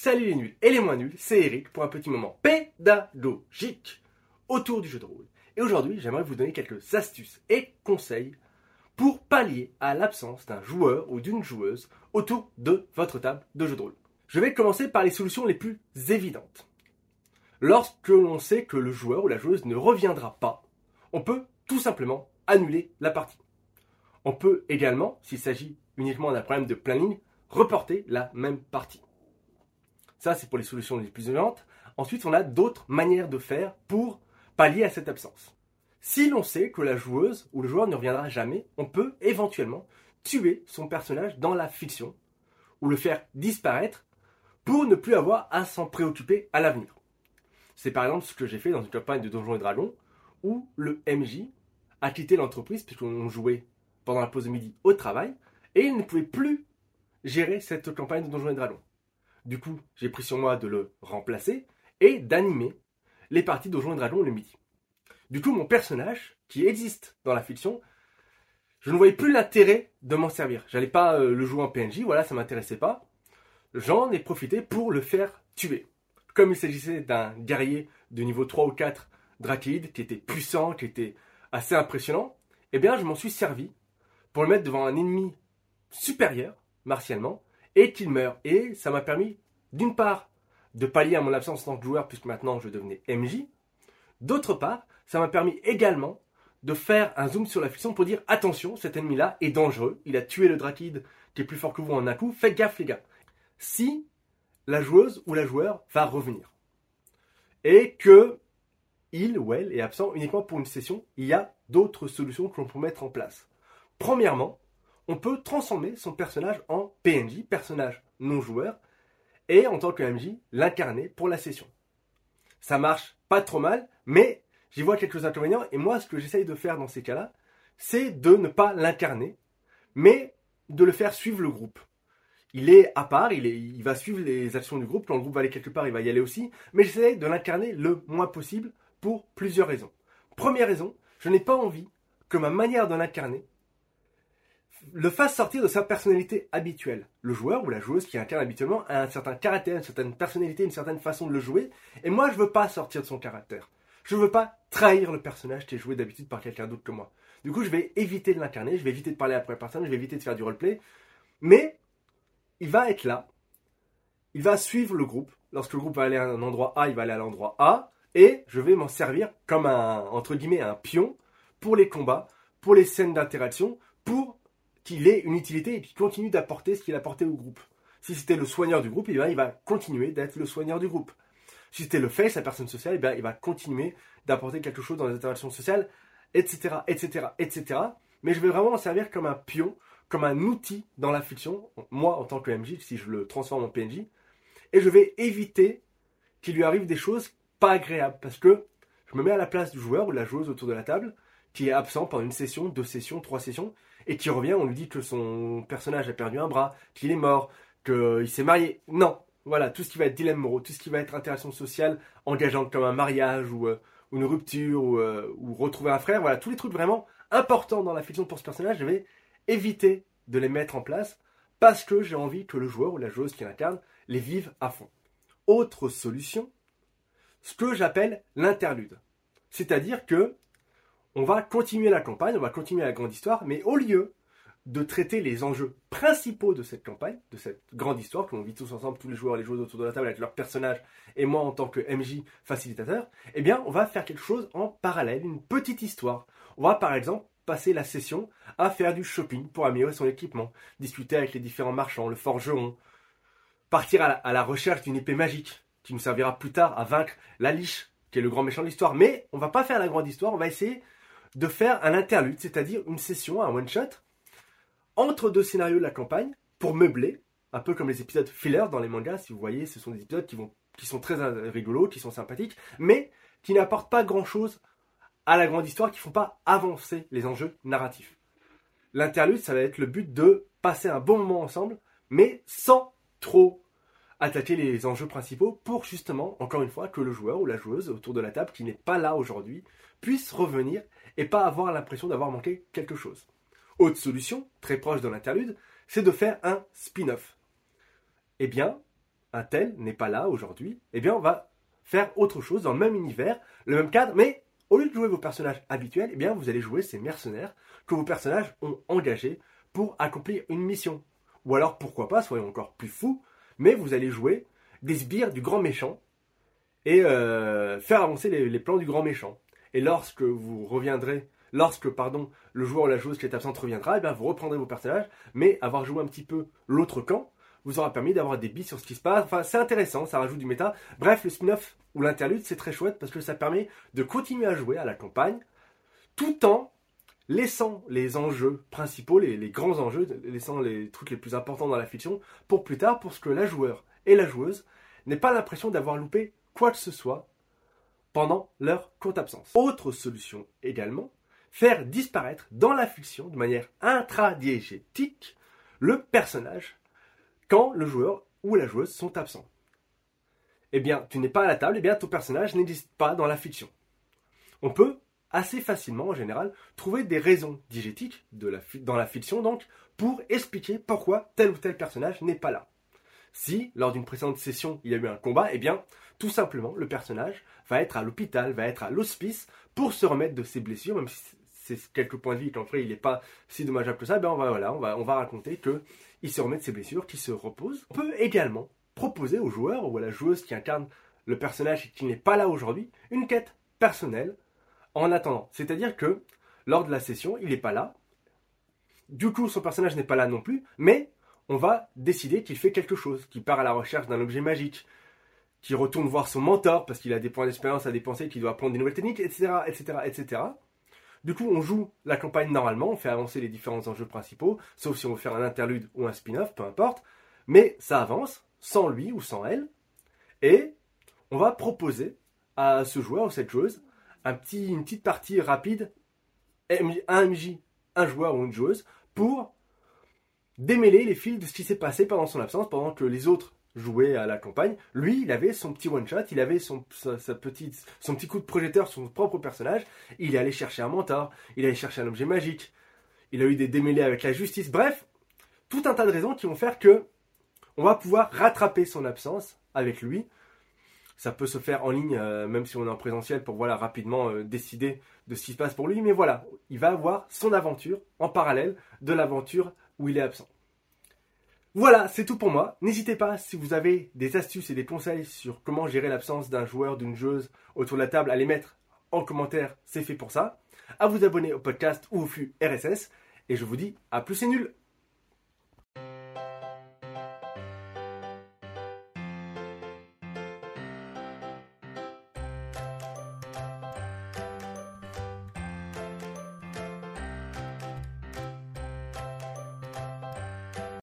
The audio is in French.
Salut les nuls et les moins nuls, c'est Eric pour un petit moment pédagogique autour du jeu de rôle. Et aujourd'hui, j'aimerais vous donner quelques astuces et conseils pour pallier à l'absence d'un joueur ou d'une joueuse autour de votre table de jeu de rôle. Je vais commencer par les solutions les plus évidentes. Lorsque l'on sait que le joueur ou la joueuse ne reviendra pas, on peut tout simplement annuler la partie. On peut également, s'il s'agit uniquement d'un problème de planning, reporter la même partie. Ça, c'est pour les solutions les plus urgentes. Ensuite, on a d'autres manières de faire pour pallier à cette absence. Si l'on sait que la joueuse ou le joueur ne reviendra jamais, on peut éventuellement tuer son personnage dans la fiction ou le faire disparaître pour ne plus avoir à s'en préoccuper à l'avenir. C'est par exemple ce que j'ai fait dans une campagne de Donjons et Dragons où le MJ a quitté l'entreprise puisqu'on jouait pendant la pause de midi au travail et il ne pouvait plus gérer cette campagne de Donjons et Dragons. Du coup, j'ai pris sur moi de le remplacer et d'animer les parties de et Dragons le midi. Du coup, mon personnage, qui existe dans la fiction, je ne voyais plus l'intérêt de m'en servir. J'allais pas euh, le jouer en PNJ, voilà, ça m'intéressait pas. J'en ai profité pour le faire tuer. Comme il s'agissait d'un guerrier de niveau 3 ou 4 Drakid, qui était puissant, qui était assez impressionnant, eh bien, je m'en suis servi pour le mettre devant un ennemi supérieur, martialement, et qu'il meure. Et ça m'a permis, d'une part, de pallier à mon absence en tant que joueur, puisque maintenant je devenais MJ. D'autre part, ça m'a permis également de faire un zoom sur la fiction pour dire attention, cet ennemi-là est dangereux, il a tué le Drakid qui est plus fort que vous en un coup, faites gaffe les gars. Si la joueuse ou la joueur va revenir et que il ou elle est absent uniquement pour une session, il y a d'autres solutions que l'on peut mettre en place. Premièrement, on peut transformer son personnage en PNJ, personnage non joueur, et en tant que MJ, l'incarner pour la session. Ça marche pas trop mal, mais j'y vois quelques inconvénients, et moi, ce que j'essaye de faire dans ces cas-là, c'est de ne pas l'incarner, mais de le faire suivre le groupe. Il est à part, il, il va suivre les actions du groupe, quand le groupe va aller quelque part, il va y aller aussi, mais j'essaye de l'incarner le moins possible pour plusieurs raisons. Première raison, je n'ai pas envie que ma manière de l'incarner le fasse sortir de sa personnalité habituelle. Le joueur ou la joueuse qui incarne habituellement a un certain caractère, une certaine personnalité, une certaine façon de le jouer, et moi je veux pas sortir de son caractère. Je veux pas trahir le personnage qui est joué d'habitude par quelqu'un d'autre que moi. Du coup, je vais éviter de l'incarner, je vais éviter de parler à la première personne, je vais éviter de faire du roleplay, mais il va être là, il va suivre le groupe. Lorsque le groupe va aller à un endroit A, il va aller à l'endroit A, et je vais m'en servir comme un, entre guillemets, un pion pour les combats, pour les scènes d'interaction, pour qu'il ait une utilité et qu'il continue d'apporter ce qu'il apportait au groupe. Si c'était le soigneur du groupe, eh il va continuer d'être le soigneur du groupe. Si c'était le face, la personne sociale, eh il va continuer d'apporter quelque chose dans les interactions sociales, etc., etc., etc. Mais je vais vraiment en servir comme un pion, comme un outil dans la fiction, moi en tant que MJ, si je le transforme en PNJ, et je vais éviter qu'il lui arrive des choses pas agréables, parce que je me mets à la place du joueur ou de la joueuse autour de la table, qui est absent pendant une session, deux sessions, trois sessions, et qui revient, on lui dit que son personnage a perdu un bras, qu'il est mort, qu'il s'est marié. Non, voilà, tout ce qui va être dilemme moraux, tout ce qui va être interaction sociale engageante comme un mariage ou, euh, une rupture euh, ou, retrouver un frère, voilà, tous les trucs vraiment importants dans la fiction pour ce personnage, je vais éviter de les mettre en place parce que j'ai envie que le joueur ou la joueuse qui l'incarne les vive à fond. Autre solution, ce que j'appelle l'interlude. C'est-à-dire que on va continuer la campagne, on va continuer la grande histoire, mais au lieu de traiter les enjeux principaux de cette campagne, de cette grande histoire que l'on vit tous ensemble, tous les joueurs, les joueuses autour de la table avec leurs personnages, et moi en tant que MJ facilitateur, eh bien, on va faire quelque chose en parallèle, une petite histoire. On va par exemple passer la session à faire du shopping pour améliorer son équipement, discuter avec les différents marchands, le forgeron, partir à la, recherche d'une épée magique qui nous servira plus tard à vaincre la liche, qui est le grand méchant de l'histoire. Mais on va pas faire la grande histoire, on va essayer de faire un interlude, c'est-à-dire une session, un one-shot, entre deux scénarios de la campagne, pour meubler, un peu comme les épisodes filler dans les mangas, si vous voyez, ce sont des épisodes qui, qui sont très rigolos, qui sont sympathiques, mais qui n'apportent pas grand-chose à la grande histoire, qui ne font pas avancer les enjeux narratifs. L'interlude, ça va être le but de passer un bon moment ensemble, mais sans trop attaquer les enjeux principaux pour justement, encore une fois, que le joueur ou la joueuse autour de la table qui n'est pas là aujourd'hui puisse revenir et pas avoir l'impression d'avoir manqué quelque chose. Autre solution, très proche de l'interlude, c'est de faire un spin-off. Eh bien, un tel n'est pas là aujourd'hui, eh bien on va faire autre chose dans le même univers, le même cadre, mais au lieu de jouer vos personnages habituels, eh bien vous allez jouer ces mercenaires que vos personnages ont engagés pour accomplir une mission. Ou alors pourquoi pas, soyons encore plus fous, mais vous allez jouer des sbires du grand méchant et euh, faire avancer les, plans du grand méchant. Et lorsque vous reviendrez, lorsque pardon, le joueur ou la joueuse qui est absente reviendra, eh bien vous reprendrez vos personnages, mais avoir joué un petit peu l'autre camp vous aura permis d'avoir des billes sur ce qui se passe. Enfin, c'est intéressant, ça rajoute du méta. Bref, le spin-off ou l'interlude, c'est très chouette parce que ça permet de continuer à jouer à la campagne tout en laissant les enjeux principaux, les, les, grands enjeux, laissant les trucs les plus importants dans la fiction pour plus tard, pour ce que la joueur et la joueuse n'aient pas l'impression d'avoir loupé quoi que ce soit pendant leur courte absence. Autre solution également, faire disparaître dans la fiction de manière intradiégétique le personnage quand le joueur ou la joueuse sont absents. Eh bien, tu n'es pas à la table, eh bien ton personnage n'existe pas dans la fiction. On peut assez facilement, en général, trouver des raisons diégétiques dans la fiction, donc, pour expliquer pourquoi tel ou tel personnage n'est pas là. Si, lors d'une précédente session, il y a eu un combat, eh bien, tout simplement, le personnage va être à l'hôpital, va être à l'hospice pour se remettre de ses blessures, même si c'est quelques points de vie qu'en fait il n'est pas si dommageable que ça, ben on va, voilà, on va, on va raconter que il se remet de ses blessures, qu'il se repose. On peut également proposer au joueur ou à la joueuse qui incarne le personnage qui n'est pas là aujourd'hui une quête personnelle en attendant. C'est-à-dire que lors de la session, il n'est pas là. Du coup, son personnage n'est pas là non plus, mais on va décider qu'il fait quelque chose, qu'il part à la recherche d'un objet magique, qu'il retourne voir son mentor parce qu'il a des points d'expérience à dépenser, qu'il doit apprendre des nouvelles techniques, etc., etc., etc. Du coup, on joue la campagne normalement, on fait avancer les différents enjeux principaux, sauf si on veut faire un interlude ou un spin-off, peu importe. Mais ça avance, sans lui ou sans elle. Et on va proposer à ce joueur ou cette joueuse un petit, une petite partie rapide, un MJ, un joueur ou une joueuse, pour démêler les fils de ce qui s'est passé pendant son absence, pendant que les autres jouaient à la campagne. Lui, il avait son petit one-shot, il avait son, sa, petite, son petit coup de projecteur sur son propre personnage. Il est allé chercher un mentor, il est allé chercher un objet magique, il a eu des démêlés avec la justice. Bref, tout un tas de raisons qui vont faire que on va pouvoir rattraper son absence avec lui ça peut se faire en ligne, euh, même si on est en présentiel, pour voilà rapidement euh, décider de ce qui se passe pour lui. Mais voilà, il va avoir son aventure en parallèle de l'aventure où il est absent. Voilà, c'est tout pour moi. N'hésitez pas, si vous avez des astuces et des conseils sur comment gérer l'absence d'un joueur, d'une joueuse autour de la table, à les mettre en commentaire, c'est fait pour ça. À vous abonner au podcast ou au flux RSS. Et je vous dis à plus et nul